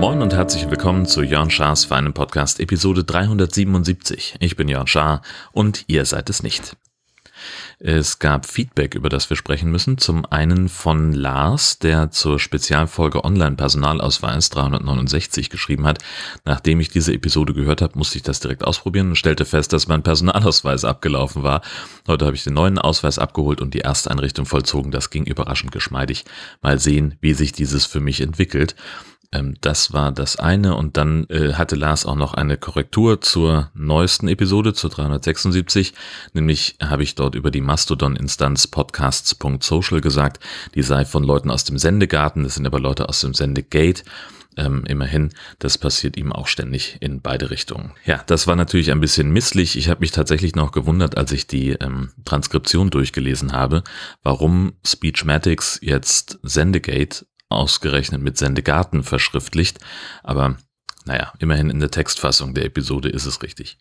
Moin und herzlich willkommen zu Jörn Schars Feinen Podcast Episode 377. Ich bin Jörn Schaar und ihr seid es nicht. Es gab Feedback, über das wir sprechen müssen. Zum einen von Lars, der zur Spezialfolge Online-Personalausweis 369 geschrieben hat. Nachdem ich diese Episode gehört habe, musste ich das direkt ausprobieren und stellte fest, dass mein Personalausweis abgelaufen war. Heute habe ich den neuen Ausweis abgeholt und die erste Einrichtung vollzogen. Das ging überraschend geschmeidig. Mal sehen, wie sich dieses für mich entwickelt. Ähm, das war das eine und dann äh, hatte Lars auch noch eine Korrektur zur neuesten Episode, zur 376. Nämlich habe ich dort über die Mastodon-Instanz podcasts.social gesagt, die sei von Leuten aus dem Sendegarten, das sind aber Leute aus dem Sendegate. Ähm, immerhin, das passiert ihm auch ständig in beide Richtungen. Ja, das war natürlich ein bisschen misslich. Ich habe mich tatsächlich noch gewundert, als ich die ähm, Transkription durchgelesen habe, warum Speechmatics jetzt Sendegate ausgerechnet mit Sendegarten verschriftlicht, aber naja, immerhin in der Textfassung der Episode ist es richtig.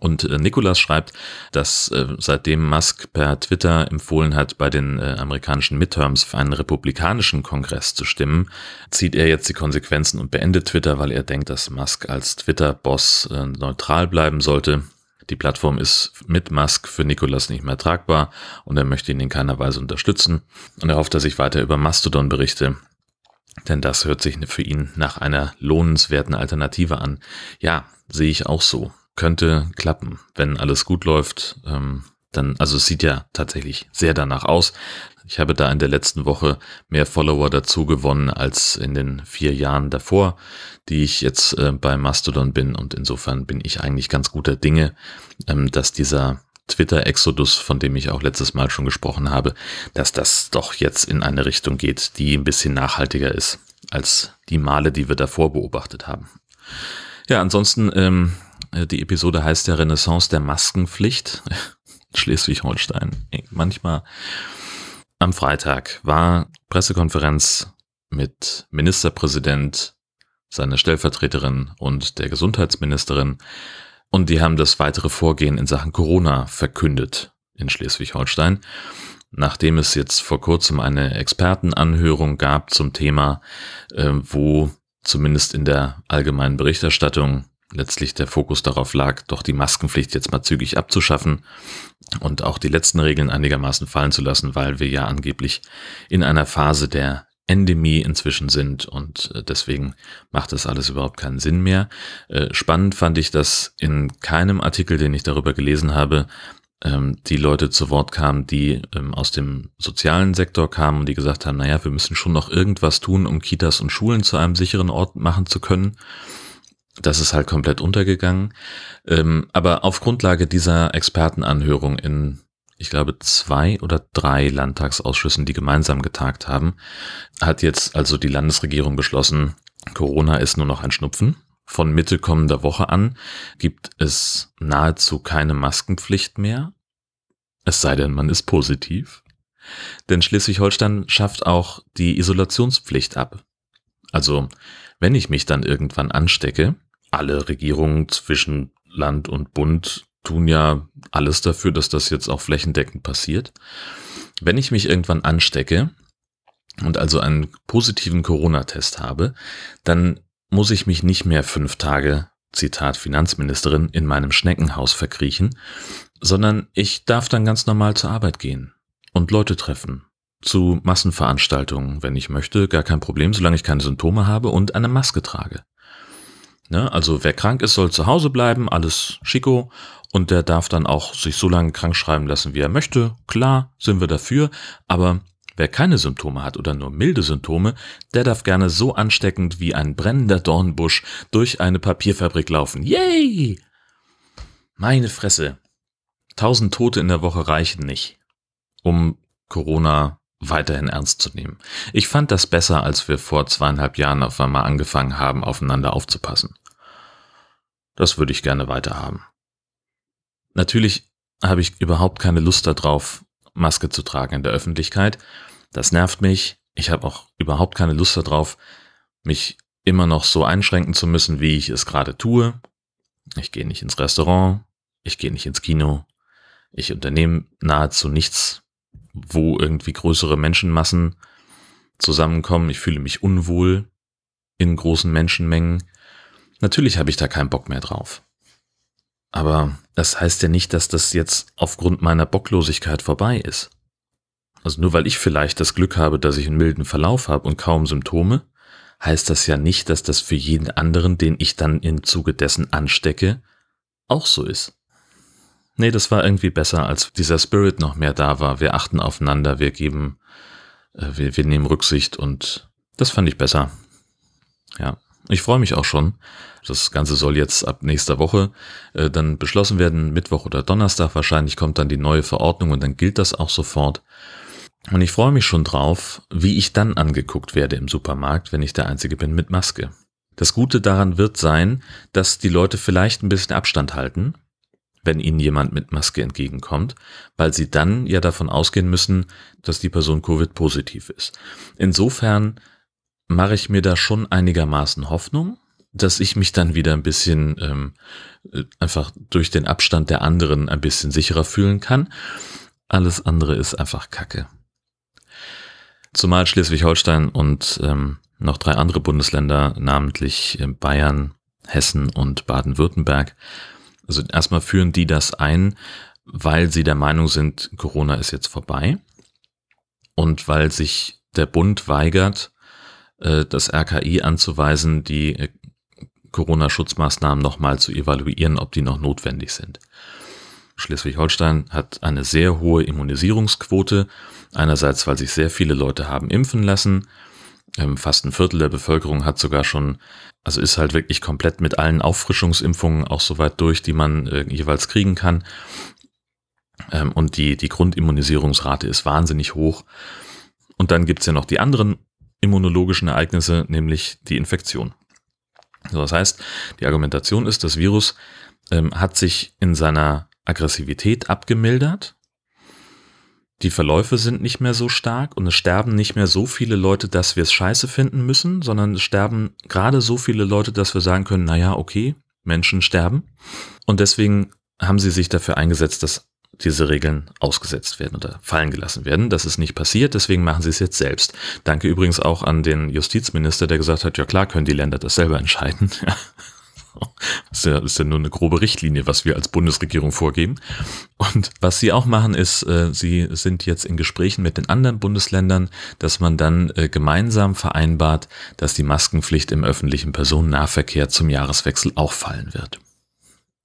Und äh, Nikolas schreibt, dass äh, seitdem Musk per Twitter empfohlen hat, bei den äh, amerikanischen Midterms für einen republikanischen Kongress zu stimmen, zieht er jetzt die Konsequenzen und beendet Twitter, weil er denkt, dass Musk als Twitter-Boss äh, neutral bleiben sollte. Die Plattform ist mit Musk für Nikolas nicht mehr tragbar und er möchte ihn in keiner Weise unterstützen und er hofft, dass ich weiter über Mastodon berichte. Denn das hört sich für ihn nach einer lohnenswerten Alternative an. Ja, sehe ich auch so. Könnte klappen, wenn alles gut läuft. Ähm, dann, also es sieht ja tatsächlich sehr danach aus. Ich habe da in der letzten Woche mehr Follower dazu gewonnen als in den vier Jahren davor, die ich jetzt äh, bei Mastodon bin. Und insofern bin ich eigentlich ganz guter Dinge, ähm, dass dieser Twitter-Exodus, von dem ich auch letztes Mal schon gesprochen habe, dass das doch jetzt in eine Richtung geht, die ein bisschen nachhaltiger ist als die Male, die wir davor beobachtet haben. Ja, ansonsten, ähm, äh, die Episode heißt der Renaissance der Maskenpflicht. Schleswig-Holstein. Manchmal am Freitag war Pressekonferenz mit Ministerpräsident, seiner Stellvertreterin und der Gesundheitsministerin und die haben das weitere Vorgehen in Sachen Corona verkündet in Schleswig-Holstein. Nachdem es jetzt vor kurzem eine Expertenanhörung gab zum Thema, äh, wo zumindest in der allgemeinen Berichterstattung letztlich der Fokus darauf lag, doch die Maskenpflicht jetzt mal zügig abzuschaffen und auch die letzten Regeln einigermaßen fallen zu lassen, weil wir ja angeblich in einer Phase der Endemie inzwischen sind und äh, deswegen macht das alles überhaupt keinen Sinn mehr. Äh, spannend fand ich, dass in keinem Artikel, den ich darüber gelesen habe, ähm, die Leute zu Wort kamen, die ähm, aus dem sozialen Sektor kamen und die gesagt haben, naja, wir müssen schon noch irgendwas tun, um Kitas und Schulen zu einem sicheren Ort machen zu können. Das ist halt komplett untergegangen. Ähm, aber auf Grundlage dieser Expertenanhörung in, ich glaube, zwei oder drei Landtagsausschüssen, die gemeinsam getagt haben, hat jetzt also die Landesregierung beschlossen, Corona ist nur noch ein Schnupfen. Von Mitte kommender Woche an gibt es nahezu keine Maskenpflicht mehr. Es sei denn, man ist positiv. Denn Schleswig-Holstein schafft auch die Isolationspflicht ab. Also, wenn ich mich dann irgendwann anstecke, alle Regierungen zwischen Land und Bund tun ja alles dafür, dass das jetzt auch flächendeckend passiert. Wenn ich mich irgendwann anstecke und also einen positiven Corona-Test habe, dann muss ich mich nicht mehr fünf Tage, Zitat Finanzministerin, in meinem Schneckenhaus verkriechen, sondern ich darf dann ganz normal zur Arbeit gehen und Leute treffen. Zu Massenveranstaltungen, wenn ich möchte, gar kein Problem, solange ich keine Symptome habe und eine Maske trage. Ne? Also wer krank ist, soll zu Hause bleiben, alles schicko. Und der darf dann auch sich so lange krank schreiben lassen, wie er möchte. Klar, sind wir dafür. Aber wer keine Symptome hat oder nur milde Symptome, der darf gerne so ansteckend wie ein brennender Dornbusch durch eine Papierfabrik laufen. Yay! Meine Fresse. Tausend Tote in der Woche reichen nicht, um Corona weiterhin ernst zu nehmen. Ich fand das besser, als wir vor zweieinhalb Jahren auf einmal angefangen haben, aufeinander aufzupassen. Das würde ich gerne weiterhaben. Natürlich habe ich überhaupt keine Lust darauf, Maske zu tragen in der Öffentlichkeit. Das nervt mich. Ich habe auch überhaupt keine Lust darauf, mich immer noch so einschränken zu müssen, wie ich es gerade tue. Ich gehe nicht ins Restaurant, ich gehe nicht ins Kino, ich unternehme nahezu nichts, wo irgendwie größere Menschenmassen zusammenkommen. Ich fühle mich unwohl in großen Menschenmengen. Natürlich habe ich da keinen Bock mehr drauf. Aber das heißt ja nicht, dass das jetzt aufgrund meiner Bocklosigkeit vorbei ist. Also nur weil ich vielleicht das Glück habe, dass ich einen milden Verlauf habe und kaum Symptome, heißt das ja nicht, dass das für jeden anderen, den ich dann im Zuge dessen anstecke, auch so ist. Nee, das war irgendwie besser, als dieser Spirit noch mehr da war. Wir achten aufeinander, wir geben, äh, wir, wir nehmen Rücksicht und das fand ich besser. Ja, ich freue mich auch schon. Das Ganze soll jetzt ab nächster Woche äh, dann beschlossen werden. Mittwoch oder Donnerstag wahrscheinlich kommt dann die neue Verordnung und dann gilt das auch sofort. Und ich freue mich schon drauf, wie ich dann angeguckt werde im Supermarkt, wenn ich der Einzige bin mit Maske. Das Gute daran wird sein, dass die Leute vielleicht ein bisschen Abstand halten, wenn ihnen jemand mit Maske entgegenkommt, weil sie dann ja davon ausgehen müssen, dass die Person Covid-positiv ist. Insofern mache ich mir da schon einigermaßen Hoffnung, dass ich mich dann wieder ein bisschen ähm, äh, einfach durch den Abstand der anderen ein bisschen sicherer fühlen kann. Alles andere ist einfach Kacke. Zumal Schleswig-Holstein und ähm, noch drei andere Bundesländer, namentlich äh, Bayern, Hessen und Baden-Württemberg, also erstmal führen die das ein, weil sie der Meinung sind, Corona ist jetzt vorbei und weil sich der Bund weigert, äh, das RKI anzuweisen, die äh, Corona-Schutzmaßnahmen nochmal zu evaluieren, ob die noch notwendig sind. Schleswig-Holstein hat eine sehr hohe Immunisierungsquote. Einerseits, weil sich sehr viele Leute haben impfen lassen. Ähm, fast ein Viertel der Bevölkerung hat sogar schon, also ist halt wirklich komplett mit allen Auffrischungsimpfungen auch soweit durch, die man äh, jeweils kriegen kann. Ähm, und die, die Grundimmunisierungsrate ist wahnsinnig hoch. Und dann gibt's ja noch die anderen immunologischen Ereignisse, nämlich die Infektion. So, das heißt, die Argumentation ist, das Virus ähm, hat sich in seiner Aggressivität abgemildert. Die Verläufe sind nicht mehr so stark und es sterben nicht mehr so viele Leute, dass wir es scheiße finden müssen, sondern es sterben gerade so viele Leute, dass wir sagen können, naja, okay, Menschen sterben. Und deswegen haben sie sich dafür eingesetzt, dass diese Regeln ausgesetzt werden oder fallen gelassen werden. Das ist nicht passiert, deswegen machen sie es jetzt selbst. Danke übrigens auch an den Justizminister, der gesagt hat, ja klar können die Länder das selber entscheiden. Das ist ja, ist ja nur eine grobe Richtlinie, was wir als Bundesregierung vorgeben. Und was sie auch machen, ist, äh, sie sind jetzt in Gesprächen mit den anderen Bundesländern, dass man dann äh, gemeinsam vereinbart, dass die Maskenpflicht im öffentlichen Personennahverkehr zum Jahreswechsel auch fallen wird.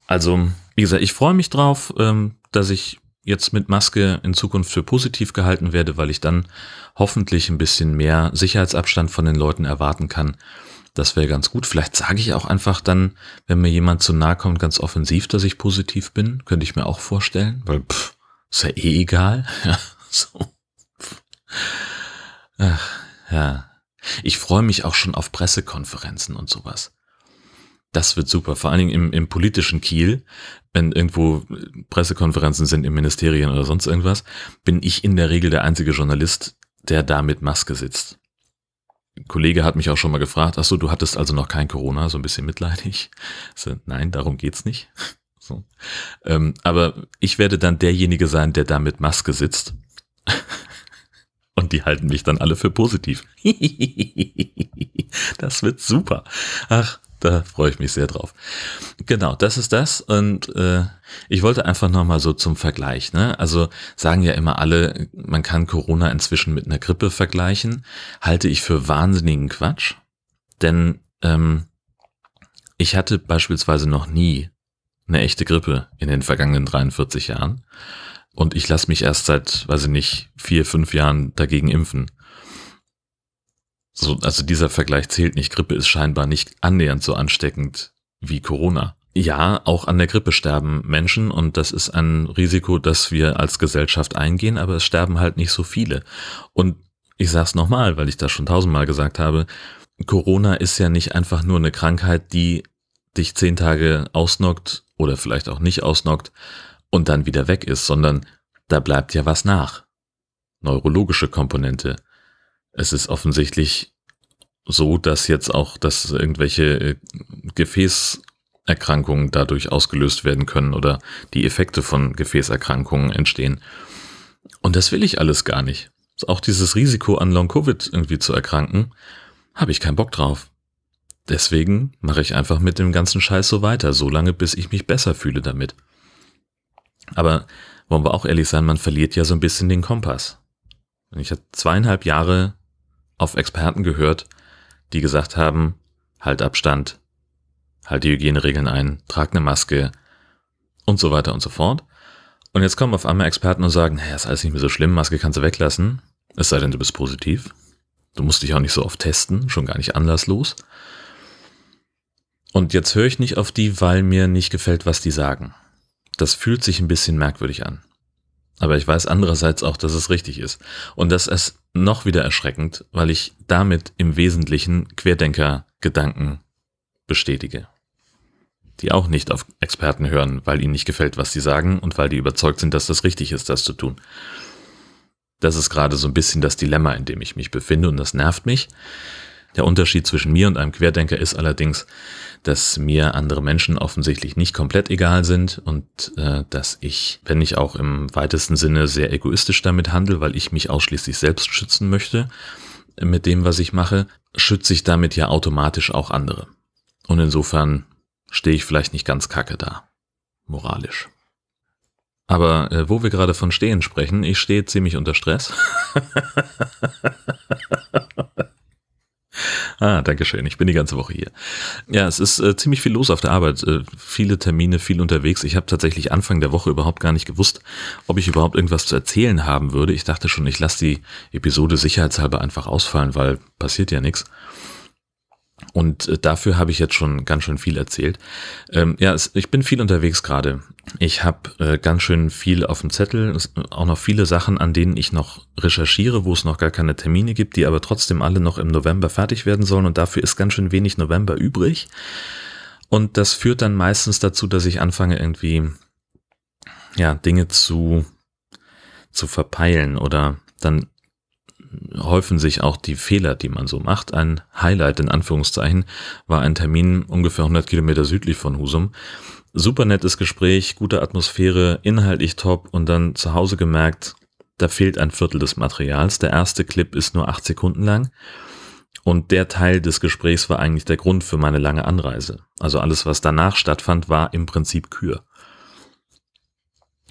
Also, wie gesagt, ich freue mich drauf. Ähm, dass ich jetzt mit Maske in Zukunft für positiv gehalten werde, weil ich dann hoffentlich ein bisschen mehr Sicherheitsabstand von den Leuten erwarten kann. Das wäre ganz gut. Vielleicht sage ich auch einfach dann, wenn mir jemand zu nahe kommt, ganz offensiv, dass ich positiv bin. Könnte ich mir auch vorstellen, weil pff, ist ja eh egal. Ja, so. Ach, ja. Ich freue mich auch schon auf Pressekonferenzen und sowas. Das wird super, vor allen Dingen im, im politischen Kiel, wenn irgendwo Pressekonferenzen sind im Ministerien oder sonst irgendwas, bin ich in der Regel der einzige Journalist, der da mit Maske sitzt. Ein Kollege hat mich auch schon mal gefragt, ach so, du hattest also noch kein Corona, so ein bisschen mitleidig. So, nein, darum geht's nicht. So. Ähm, aber ich werde dann derjenige sein, der da mit Maske sitzt. Und die halten mich dann alle für positiv. das wird super. Ach, da freue ich mich sehr drauf. Genau, das ist das. Und äh, ich wollte einfach nochmal so zum Vergleich. Ne? Also sagen ja immer alle, man kann Corona inzwischen mit einer Grippe vergleichen. Halte ich für wahnsinnigen Quatsch. Denn ähm, ich hatte beispielsweise noch nie eine echte Grippe in den vergangenen 43 Jahren. Und ich lasse mich erst seit, weiß ich nicht, vier, fünf Jahren dagegen impfen. So, also dieser Vergleich zählt nicht. Grippe ist scheinbar nicht annähernd so ansteckend wie Corona. Ja, auch an der Grippe sterben Menschen und das ist ein Risiko, das wir als Gesellschaft eingehen, aber es sterben halt nicht so viele. Und ich sag's nochmal, weil ich das schon tausendmal gesagt habe, Corona ist ja nicht einfach nur eine Krankheit, die dich zehn Tage ausnockt oder vielleicht auch nicht ausnockt und dann wieder weg ist, sondern da bleibt ja was nach. Neurologische Komponente, es ist offensichtlich so, dass jetzt auch, dass irgendwelche äh, Gefäß Erkrankungen dadurch ausgelöst werden können oder die Effekte von Gefäßerkrankungen entstehen. Und das will ich alles gar nicht. Auch dieses Risiko an Long-Covid irgendwie zu erkranken, habe ich keinen Bock drauf. Deswegen mache ich einfach mit dem ganzen Scheiß so weiter, so lange, bis ich mich besser fühle damit. Aber wollen wir auch ehrlich sein, man verliert ja so ein bisschen den Kompass. Ich habe zweieinhalb Jahre auf Experten gehört, die gesagt haben, halt Abstand, halt die Hygieneregeln ein, trag eine Maske und so weiter und so fort. Und jetzt kommen auf einmal Experten und sagen, naja, ist alles nicht mehr so schlimm, Maske kannst du weglassen, es sei denn, du bist positiv. Du musst dich auch nicht so oft testen, schon gar nicht anlasslos. Und jetzt höre ich nicht auf die, weil mir nicht gefällt, was die sagen. Das fühlt sich ein bisschen merkwürdig an. Aber ich weiß andererseits auch, dass es richtig ist. Und das ist noch wieder erschreckend, weil ich damit im Wesentlichen Querdenker-Gedanken bestätige. Die auch nicht auf Experten hören, weil ihnen nicht gefällt, was sie sagen und weil die überzeugt sind, dass das richtig ist, das zu tun. Das ist gerade so ein bisschen das Dilemma, in dem ich mich befinde und das nervt mich. Der Unterschied zwischen mir und einem Querdenker ist allerdings, dass mir andere Menschen offensichtlich nicht komplett egal sind und äh, dass ich, wenn ich auch im weitesten Sinne sehr egoistisch damit handle, weil ich mich ausschließlich selbst schützen möchte mit dem, was ich mache, schütze ich damit ja automatisch auch andere. Und insofern stehe ich vielleicht nicht ganz kacke da, moralisch. Aber äh, wo wir gerade von Stehen sprechen, ich stehe ziemlich unter Stress. Ah, danke schön. Ich bin die ganze Woche hier. Ja, es ist äh, ziemlich viel los auf der Arbeit. Äh, viele Termine, viel unterwegs. Ich habe tatsächlich Anfang der Woche überhaupt gar nicht gewusst, ob ich überhaupt irgendwas zu erzählen haben würde. Ich dachte schon, ich lasse die Episode sicherheitshalber einfach ausfallen, weil passiert ja nichts. Und äh, dafür habe ich jetzt schon ganz schön viel erzählt. Ähm, ja, es, ich bin viel unterwegs gerade. Ich habe äh, ganz schön viel auf dem Zettel, es, auch noch viele Sachen, an denen ich noch recherchiere, wo es noch gar keine Termine gibt, die aber trotzdem alle noch im November fertig werden sollen. Und dafür ist ganz schön wenig November übrig. Und das führt dann meistens dazu, dass ich anfange irgendwie ja Dinge zu zu verpeilen oder dann häufen sich auch die Fehler, die man so macht. Ein Highlight in Anführungszeichen war ein Termin ungefähr 100 Kilometer südlich von Husum. Super nettes Gespräch, gute Atmosphäre, inhaltlich top und dann zu Hause gemerkt, da fehlt ein Viertel des Materials. Der erste Clip ist nur acht Sekunden lang. Und der Teil des Gesprächs war eigentlich der Grund für meine lange Anreise. Also alles, was danach stattfand, war im Prinzip Kür.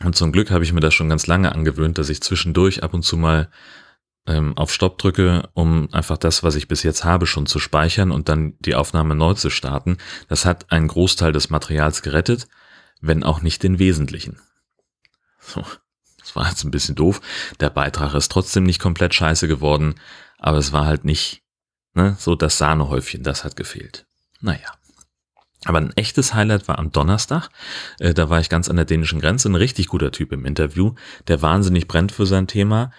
Und zum Glück habe ich mir das schon ganz lange angewöhnt, dass ich zwischendurch ab und zu mal ähm, auf Stopp drücke, um einfach das, was ich bis jetzt habe, schon zu speichern und dann die Aufnahme neu zu starten. Das hat einen Großteil des Materials gerettet, wenn auch nicht den wesentlichen. So, das war jetzt ein bisschen doof. Der Beitrag ist trotzdem nicht komplett scheiße geworden, aber es war halt nicht ne, so das Sahnehäufchen, das hat gefehlt. Naja. Aber ein echtes Highlight war am Donnerstag. Äh, da war ich ganz an der dänischen Grenze, ein richtig guter Typ im Interview, der wahnsinnig brennt für sein Thema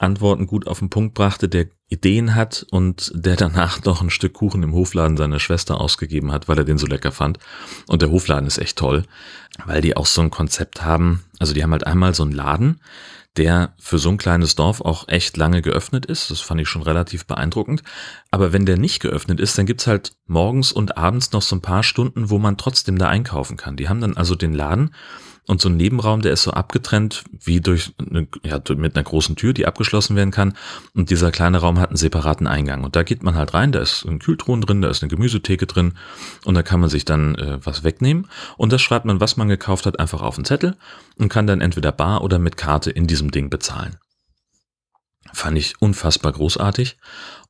Antworten gut auf den Punkt brachte, der Ideen hat und der danach noch ein Stück Kuchen im Hofladen seiner Schwester ausgegeben hat, weil er den so lecker fand. Und der Hofladen ist echt toll, weil die auch so ein Konzept haben. Also die haben halt einmal so einen Laden, der für so ein kleines Dorf auch echt lange geöffnet ist. Das fand ich schon relativ beeindruckend. Aber wenn der nicht geöffnet ist, dann gibt's halt morgens und abends noch so ein paar Stunden, wo man trotzdem da einkaufen kann. Die haben dann also den Laden und so ein Nebenraum, der ist so abgetrennt wie durch eine, ja, mit einer großen Tür, die abgeschlossen werden kann. Und dieser kleine Raum hat einen separaten Eingang. Und da geht man halt rein, da ist ein Kühltruhen drin, da ist eine Gemüsetheke drin und da kann man sich dann äh, was wegnehmen. Und das schreibt man, was man gekauft hat, einfach auf den Zettel und kann dann entweder bar oder mit Karte in diesem Ding bezahlen. Fand ich unfassbar großartig.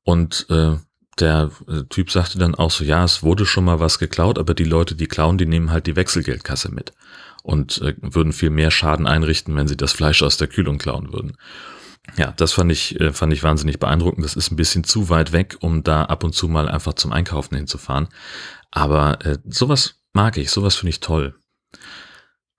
Und äh, der äh, Typ sagte dann auch so, ja, es wurde schon mal was geklaut, aber die Leute, die klauen, die nehmen halt die Wechselgeldkasse mit und äh, würden viel mehr Schaden einrichten, wenn sie das Fleisch aus der Kühlung klauen würden. Ja, das fand ich, äh, fand ich wahnsinnig beeindruckend. Das ist ein bisschen zu weit weg, um da ab und zu mal einfach zum Einkaufen hinzufahren. Aber äh, sowas mag ich, sowas finde ich toll.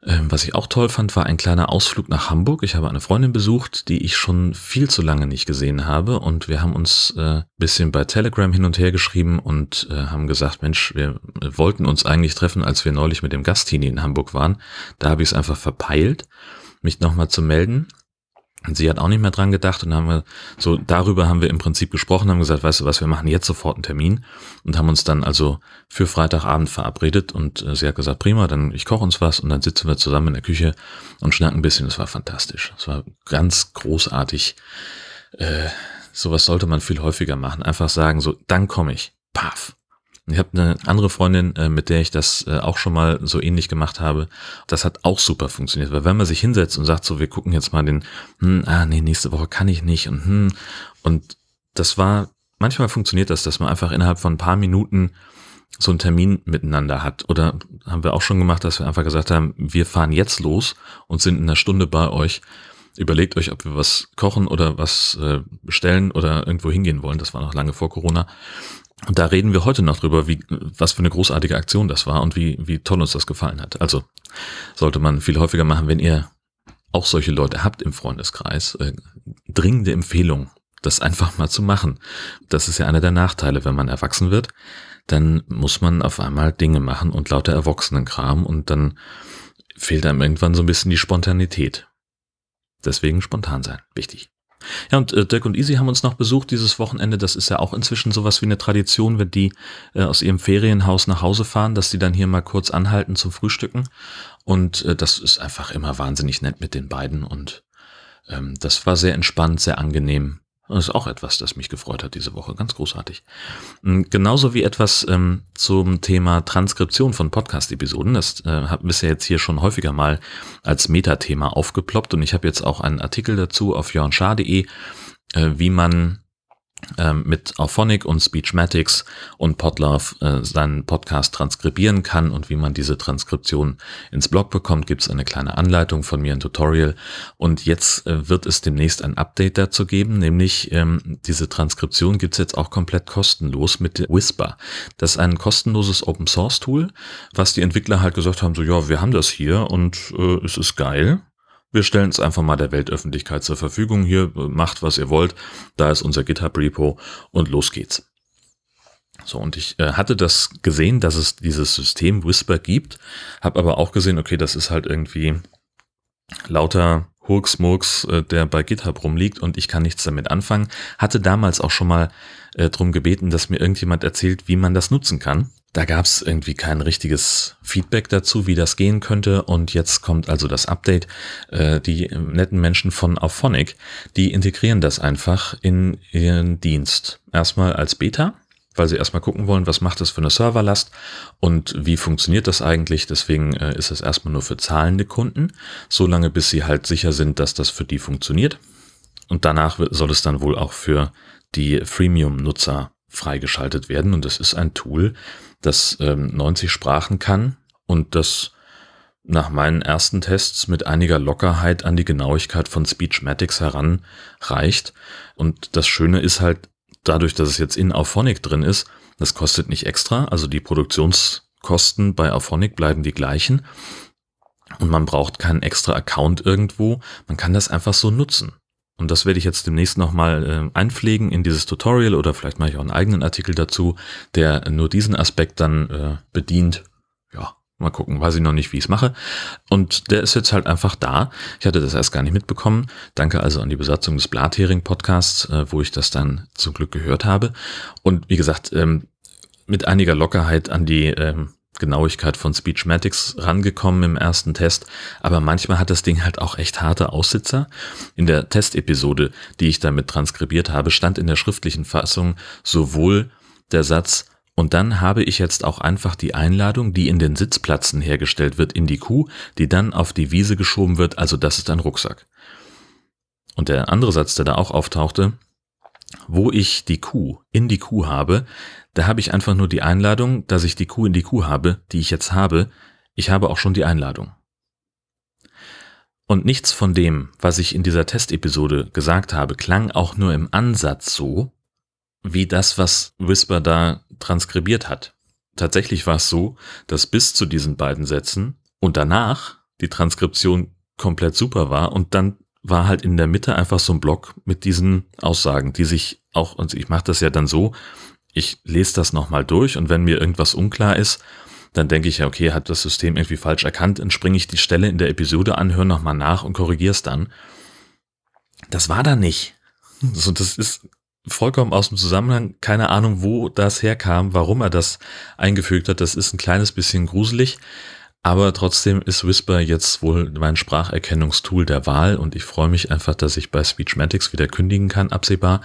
Ähm, was ich auch toll fand, war ein kleiner Ausflug nach Hamburg. Ich habe eine Freundin besucht, die ich schon viel zu lange nicht gesehen habe. Und wir haben uns äh, bisschen bei Telegram hin und her geschrieben und äh, haben gesagt, Mensch, wir wollten uns eigentlich treffen, als wir neulich mit dem Gastini in Hamburg waren. Da habe ich es einfach verpeilt, mich nochmal zu melden. Und sie hat auch nicht mehr dran gedacht und haben wir so darüber haben wir im Prinzip gesprochen, haben gesagt, weißt du was, wir machen jetzt sofort einen Termin und haben uns dann also für Freitagabend verabredet und äh, sie hat gesagt, prima, dann ich koche uns was und dann sitzen wir zusammen in der Küche und schnacken ein bisschen. Das war fantastisch. Es war ganz großartig. Äh, sowas sollte man viel häufiger machen. Einfach sagen, so, dann komme ich. Paf. Ich habe eine andere Freundin, äh, mit der ich das äh, auch schon mal so ähnlich gemacht habe. Das hat auch super funktioniert, weil wenn man sich hinsetzt und sagt so, wir gucken jetzt mal den, hm, ah nee, nächste Woche kann ich nicht und hm, und das war, manchmal funktioniert das, dass man einfach innerhalb von ein paar Minuten so einen Termin miteinander hat. Oder haben wir auch schon gemacht, dass wir einfach gesagt haben, wir fahren jetzt los und sind in einer Stunde bei euch. Überlegt euch, ob wir was kochen oder was äh, bestellen oder irgendwo hingehen wollen. Das war noch lange vor Corona. Und da reden wir heute noch drüber, wie, was für eine großartige Aktion das war und wie, wie toll uns das gefallen hat. Also sollte man viel häufiger machen, wenn ihr auch solche Leute habt im Freundeskreis. Äh, dringende Empfehlung, das einfach mal zu machen. Das ist ja einer der Nachteile, wenn man erwachsen wird. Dann muss man auf einmal Dinge machen und lauter Erwachsenenkram und dann fehlt einem irgendwann so ein bisschen die Spontanität. Deswegen spontan sein. Wichtig. Ja, und äh, Dirk und Easy haben uns noch besucht dieses Wochenende. Das ist ja auch inzwischen sowas wie eine Tradition, wenn die äh, aus ihrem Ferienhaus nach Hause fahren, dass die dann hier mal kurz anhalten zum Frühstücken. Und äh, das ist einfach immer wahnsinnig nett mit den beiden. Und ähm, das war sehr entspannt, sehr angenehm. Das ist auch etwas, das mich gefreut hat diese Woche. Ganz großartig. Mm, genauso wie etwas ähm, zum Thema Transkription von Podcast-Episoden. Das äh, wir ja jetzt hier schon häufiger mal als Metathema aufgeploppt. Und ich habe jetzt auch einen Artikel dazu auf jörnschar.de, äh, wie man mit Auphonic und Speechmatics und Podlove äh, seinen Podcast transkribieren kann und wie man diese Transkription ins Blog bekommt, gibt es eine kleine Anleitung von mir, ein Tutorial. Und jetzt äh, wird es demnächst ein Update dazu geben, nämlich ähm, diese Transkription gibt es jetzt auch komplett kostenlos mit Whisper. Das ist ein kostenloses Open Source Tool, was die Entwickler halt gesagt haben, so ja, wir haben das hier und äh, es ist geil wir stellen es einfach mal der Weltöffentlichkeit zur Verfügung. Hier macht, was ihr wollt. Da ist unser GitHub-Repo und los geht's. So, und ich äh, hatte das gesehen, dass es dieses System Whisper gibt, habe aber auch gesehen, okay, das ist halt irgendwie lauter Hurksmurks, äh, der bei GitHub rumliegt und ich kann nichts damit anfangen. Hatte damals auch schon mal äh, drum gebeten, dass mir irgendjemand erzählt, wie man das nutzen kann. Da gab es irgendwie kein richtiges Feedback dazu, wie das gehen könnte. Und jetzt kommt also das Update. Äh, die netten Menschen von Auphonic, die integrieren das einfach in ihren Dienst. Erstmal als Beta, weil sie erstmal gucken wollen, was macht das für eine Serverlast und wie funktioniert das eigentlich. Deswegen äh, ist es erstmal nur für zahlende Kunden, solange bis sie halt sicher sind, dass das für die funktioniert. Und danach soll es dann wohl auch für die Freemium-Nutzer freigeschaltet werden. Und das ist ein Tool, das ähm, 90 Sprachen kann und das nach meinen ersten Tests mit einiger Lockerheit an die Genauigkeit von Speechmatics heranreicht. Und das Schöne ist halt, dadurch, dass es jetzt in Auphonic drin ist, das kostet nicht extra, also die Produktionskosten bei Auphonic bleiben die gleichen. Und man braucht keinen extra Account irgendwo. Man kann das einfach so nutzen. Und das werde ich jetzt demnächst nochmal äh, einpflegen in dieses Tutorial oder vielleicht mache ich auch einen eigenen Artikel dazu, der nur diesen Aspekt dann äh, bedient. Ja, mal gucken, weiß ich noch nicht, wie ich es mache. Und der ist jetzt halt einfach da. Ich hatte das erst gar nicht mitbekommen. Danke also an die Besatzung des Blathering-Podcasts, äh, wo ich das dann zum Glück gehört habe. Und wie gesagt, ähm, mit einiger Lockerheit an die ähm, Genauigkeit von Speechmatics rangekommen im ersten Test, aber manchmal hat das Ding halt auch echt harte Aussitzer. In der Testepisode, die ich damit transkribiert habe, stand in der schriftlichen Fassung sowohl der Satz und dann habe ich jetzt auch einfach die Einladung, die in den Sitzplatzen hergestellt wird, in die Kuh, die dann auf die Wiese geschoben wird, also das ist ein Rucksack. Und der andere Satz, der da auch auftauchte, wo ich die Kuh in die Kuh habe, da habe ich einfach nur die Einladung, dass ich die Kuh in die Kuh habe, die ich jetzt habe. Ich habe auch schon die Einladung. Und nichts von dem, was ich in dieser Testepisode gesagt habe, klang auch nur im Ansatz so, wie das, was Whisper da transkribiert hat. Tatsächlich war es so, dass bis zu diesen beiden Sätzen und danach die Transkription komplett super war und dann war halt in der Mitte einfach so ein Block mit diesen Aussagen, die sich auch, und ich mache das ja dann so, ich lese das nochmal durch und wenn mir irgendwas unklar ist, dann denke ich ja, okay, hat das System irgendwie falsch erkannt, dann springe ich die Stelle in der Episode an, höre nochmal nach und korrigiere es dann. Das war da nicht. So, das ist vollkommen aus dem Zusammenhang, keine Ahnung, wo das herkam, warum er das eingefügt hat. Das ist ein kleines bisschen gruselig, aber trotzdem ist Whisper jetzt wohl mein Spracherkennungstool der Wahl und ich freue mich einfach, dass ich bei Speechmatics wieder kündigen kann, absehbar.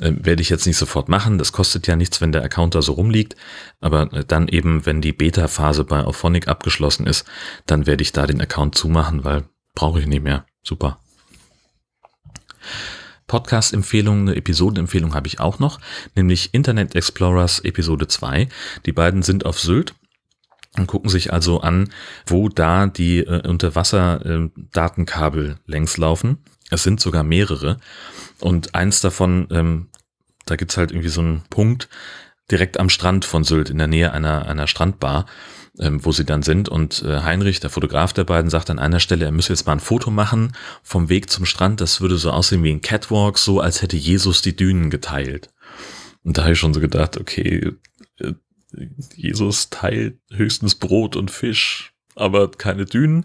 Äh, werde ich jetzt nicht sofort machen, das kostet ja nichts, wenn der Account da so rumliegt, aber dann eben, wenn die Beta-Phase bei Auphonic abgeschlossen ist, dann werde ich da den Account zumachen, weil brauche ich nicht mehr. Super. Podcast-Empfehlung, eine Episodenempfehlung habe ich auch noch, nämlich Internet Explorers Episode 2. Die beiden sind auf Sylt und gucken sich also an, wo da die äh, Unterwasser-Datenkabel äh, längs laufen. Es sind sogar mehrere. Und eins davon, ähm, da gibt's halt irgendwie so einen Punkt direkt am Strand von Sylt, in der Nähe einer, einer Strandbar ähm, wo sie dann sind. Und äh, Heinrich, der Fotograf der beiden, sagt an einer Stelle, er müsse jetzt mal ein Foto machen vom Weg zum Strand. Das würde so aussehen wie ein Catwalk, so als hätte Jesus die Dünen geteilt. Und da habe ich schon so gedacht, okay, äh, Jesus teilt höchstens Brot und Fisch, aber keine Dünen.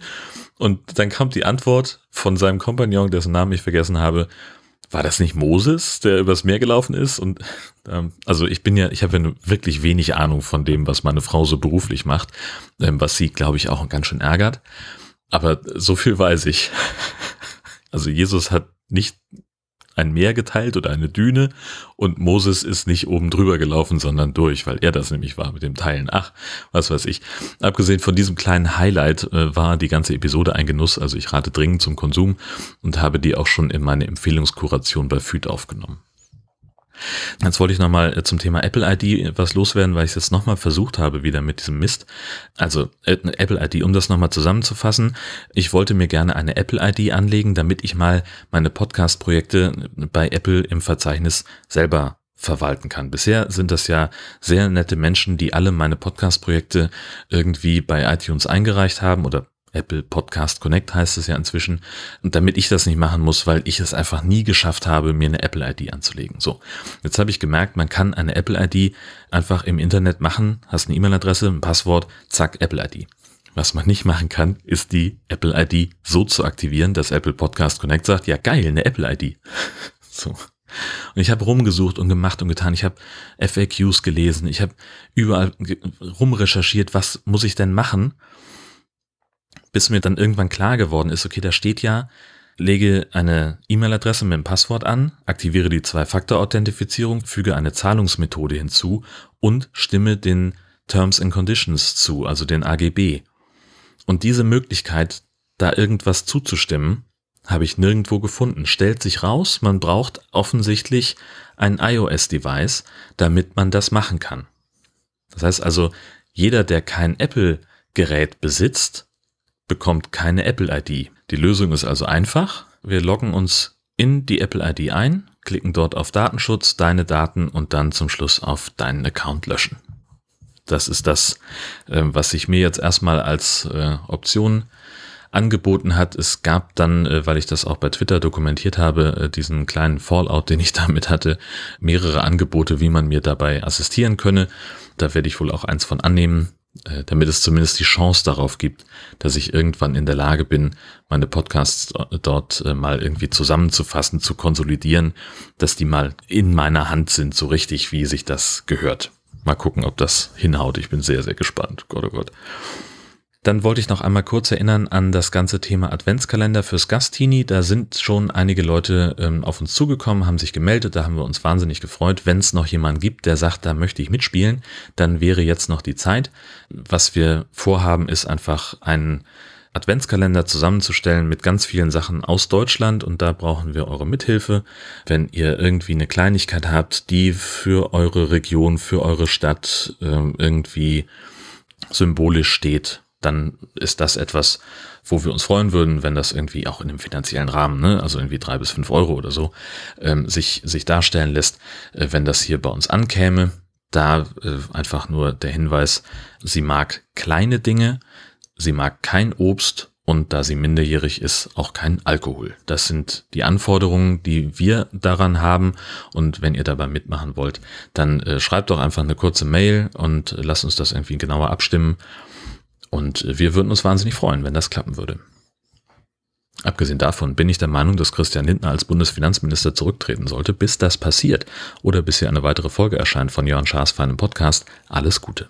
Und dann kam die Antwort von seinem Kompagnon, dessen Namen ich vergessen habe, war das nicht Moses, der übers Meer gelaufen ist? Und ähm, also ich bin ja, ich habe ja wirklich wenig Ahnung von dem, was meine Frau so beruflich macht, ähm, was sie, glaube ich, auch ganz schön ärgert. Aber so viel weiß ich. Also Jesus hat nicht ein Meer geteilt oder eine Düne und Moses ist nicht oben drüber gelaufen, sondern durch, weil er das nämlich war mit dem Teilen. Ach, was weiß ich. Abgesehen von diesem kleinen Highlight äh, war die ganze Episode ein Genuss, also ich rate dringend zum Konsum und habe die auch schon in meine Empfehlungskuration bei Füd aufgenommen. Jetzt wollte ich nochmal äh, zum Thema Apple ID was loswerden, weil ich es jetzt nochmal versucht habe, wieder mit diesem Mist. Also äh, Apple ID, um das nochmal zusammenzufassen. Ich wollte mir gerne eine Apple ID anlegen, damit ich mal meine Podcast-Projekte bei Apple im Verzeichnis selber verwalten kann. Bisher sind das ja sehr nette Menschen, die alle meine Podcast-Projekte irgendwie bei iTunes eingereicht haben oder Apple Podcast Connect heißt es ja inzwischen. Und damit ich das nicht machen muss, weil ich es einfach nie geschafft habe, mir eine Apple ID anzulegen. So, jetzt habe ich gemerkt, man kann eine Apple ID einfach im Internet machen, hast eine E-Mail-Adresse, ein Passwort, zack, Apple ID. Was man nicht machen kann, ist die Apple ID so zu aktivieren, dass Apple Podcast Connect sagt, ja geil, eine Apple ID. So. Und ich habe rumgesucht und gemacht und getan. Ich habe FAQs gelesen. Ich habe überall rumrecherchiert, was muss ich denn machen, bis mir dann irgendwann klar geworden ist, okay, da steht ja, lege eine E-Mail-Adresse mit dem Passwort an, aktiviere die Zwei-Faktor-Authentifizierung, füge eine Zahlungsmethode hinzu und stimme den Terms and Conditions zu, also den AGB. Und diese Möglichkeit, da irgendwas zuzustimmen, habe ich nirgendwo gefunden. Stellt sich raus, man braucht offensichtlich ein iOS-Device, damit man das machen kann. Das heißt also, jeder, der kein Apple-Gerät besitzt, bekommt keine Apple-ID. Die Lösung ist also einfach. Wir loggen uns in die Apple-ID ein, klicken dort auf Datenschutz, deine Daten und dann zum Schluss auf deinen Account löschen. Das ist das, ähm, was sich mir jetzt erstmal als äh, Option angeboten hat. Es gab dann, äh, weil ich das auch bei Twitter dokumentiert habe, äh, diesen kleinen Fallout, den ich damit hatte, mehrere Angebote, wie man mir dabei assistieren könne. Da werde ich wohl auch eins von annehmen. Äh, damit es zumindest die Chance darauf gibt, dass ich irgendwann in der Lage bin, meine Podcasts dort äh, mal irgendwie zusammenzufassen, zu konsolidieren, dass die mal in meiner Hand sind, so richtig, wie sich das gehört. Mal gucken, ob das hinhaut. Ich bin sehr, sehr gespannt. Gott, oh Gott. Dann wollte ich noch einmal kurz erinnern an das ganze Thema Adventskalender fürs Gastini. Da sind schon einige Leute ähm, auf uns zugekommen, haben sich gemeldet, da haben wir uns wahnsinnig gefreut. Wenn es noch jemanden gibt, der sagt, da möchte ich mitspielen, dann wäre jetzt noch die Zeit. Was wir vorhaben, ist einfach einen Adventskalender zusammenzustellen mit ganz vielen Sachen aus Deutschland und da brauchen wir eure Mithilfe. Wenn ihr irgendwie eine Kleinigkeit habt, die für eure Region, für eure Stadt äh, irgendwie symbolisch steht, dann ist das etwas, wo wir uns freuen würden, wenn das irgendwie auch in dem finanziellen Rahmen, ne, also irgendwie drei bis fünf Euro oder so, ähm, sich, sich darstellen lässt, äh, wenn das hier bei uns ankäme. Da äh, einfach nur der Hinweis, sie mag kleine Dinge, sie mag kein Obst und da sie minderjährig ist, auch kein Alkohol. Das sind die Anforderungen, die wir daran haben. Und wenn ihr dabei mitmachen wollt, dann äh, schreibt doch einfach eine kurze Mail und äh, lasst uns das irgendwie genauer abstimmen. Und wir würden uns wahnsinnig freuen, wenn das klappen würde. Abgesehen davon bin ich der Meinung, dass Christian Lindner als Bundesfinanzminister zurücktreten sollte. Bis das passiert oder bis hier eine weitere Folge erscheint von Jörn Schaas feinem Podcast, alles Gute.